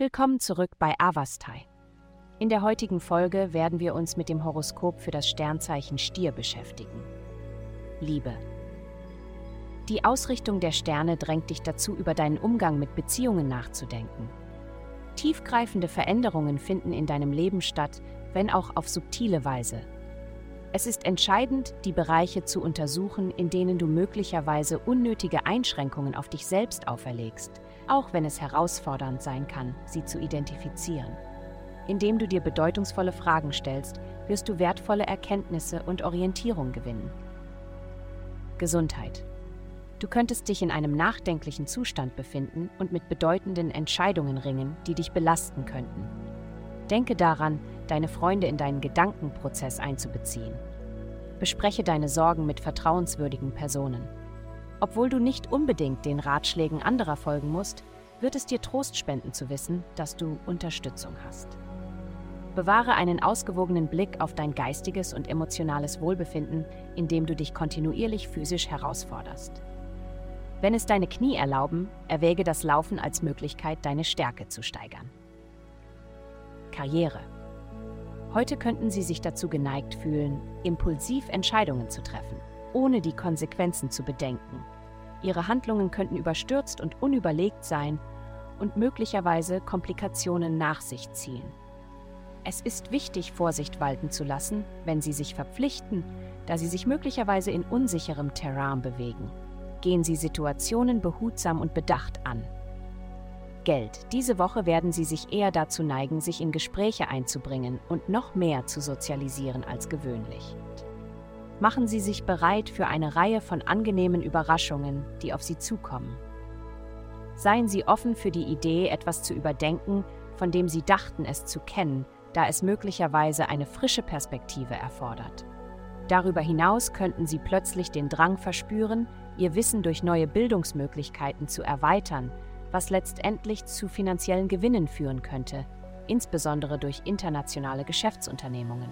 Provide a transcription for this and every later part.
Willkommen zurück bei Avastai. In der heutigen Folge werden wir uns mit dem Horoskop für das Sternzeichen Stier beschäftigen. Liebe. Die Ausrichtung der Sterne drängt dich dazu, über deinen Umgang mit Beziehungen nachzudenken. Tiefgreifende Veränderungen finden in deinem Leben statt, wenn auch auf subtile Weise. Es ist entscheidend, die Bereiche zu untersuchen, in denen du möglicherweise unnötige Einschränkungen auf dich selbst auferlegst, auch wenn es herausfordernd sein kann, sie zu identifizieren. Indem du dir bedeutungsvolle Fragen stellst, wirst du wertvolle Erkenntnisse und Orientierung gewinnen. Gesundheit. Du könntest dich in einem nachdenklichen Zustand befinden und mit bedeutenden Entscheidungen ringen, die dich belasten könnten. Denke daran, deine Freunde in deinen Gedankenprozess einzubeziehen. Bespreche deine Sorgen mit vertrauenswürdigen Personen. Obwohl du nicht unbedingt den Ratschlägen anderer folgen musst, wird es dir Trost spenden zu wissen, dass du Unterstützung hast. Bewahre einen ausgewogenen Blick auf dein geistiges und emotionales Wohlbefinden, indem du dich kontinuierlich physisch herausforderst. Wenn es deine Knie erlauben, erwäge das Laufen als Möglichkeit, deine Stärke zu steigern. Karriere. Heute könnten Sie sich dazu geneigt fühlen, impulsiv Entscheidungen zu treffen, ohne die Konsequenzen zu bedenken. Ihre Handlungen könnten überstürzt und unüberlegt sein und möglicherweise Komplikationen nach sich ziehen. Es ist wichtig, Vorsicht walten zu lassen, wenn Sie sich verpflichten, da Sie sich möglicherweise in unsicherem Terrain bewegen. Gehen Sie Situationen behutsam und bedacht an. Geld. Diese Woche werden Sie sich eher dazu neigen, sich in Gespräche einzubringen und noch mehr zu sozialisieren als gewöhnlich. Machen Sie sich bereit für eine Reihe von angenehmen Überraschungen, die auf Sie zukommen. Seien Sie offen für die Idee, etwas zu überdenken, von dem Sie dachten, es zu kennen, da es möglicherweise eine frische Perspektive erfordert. Darüber hinaus könnten Sie plötzlich den Drang verspüren, Ihr Wissen durch neue Bildungsmöglichkeiten zu erweitern, was letztendlich zu finanziellen Gewinnen führen könnte, insbesondere durch internationale Geschäftsunternehmungen.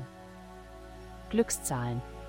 Glückszahlen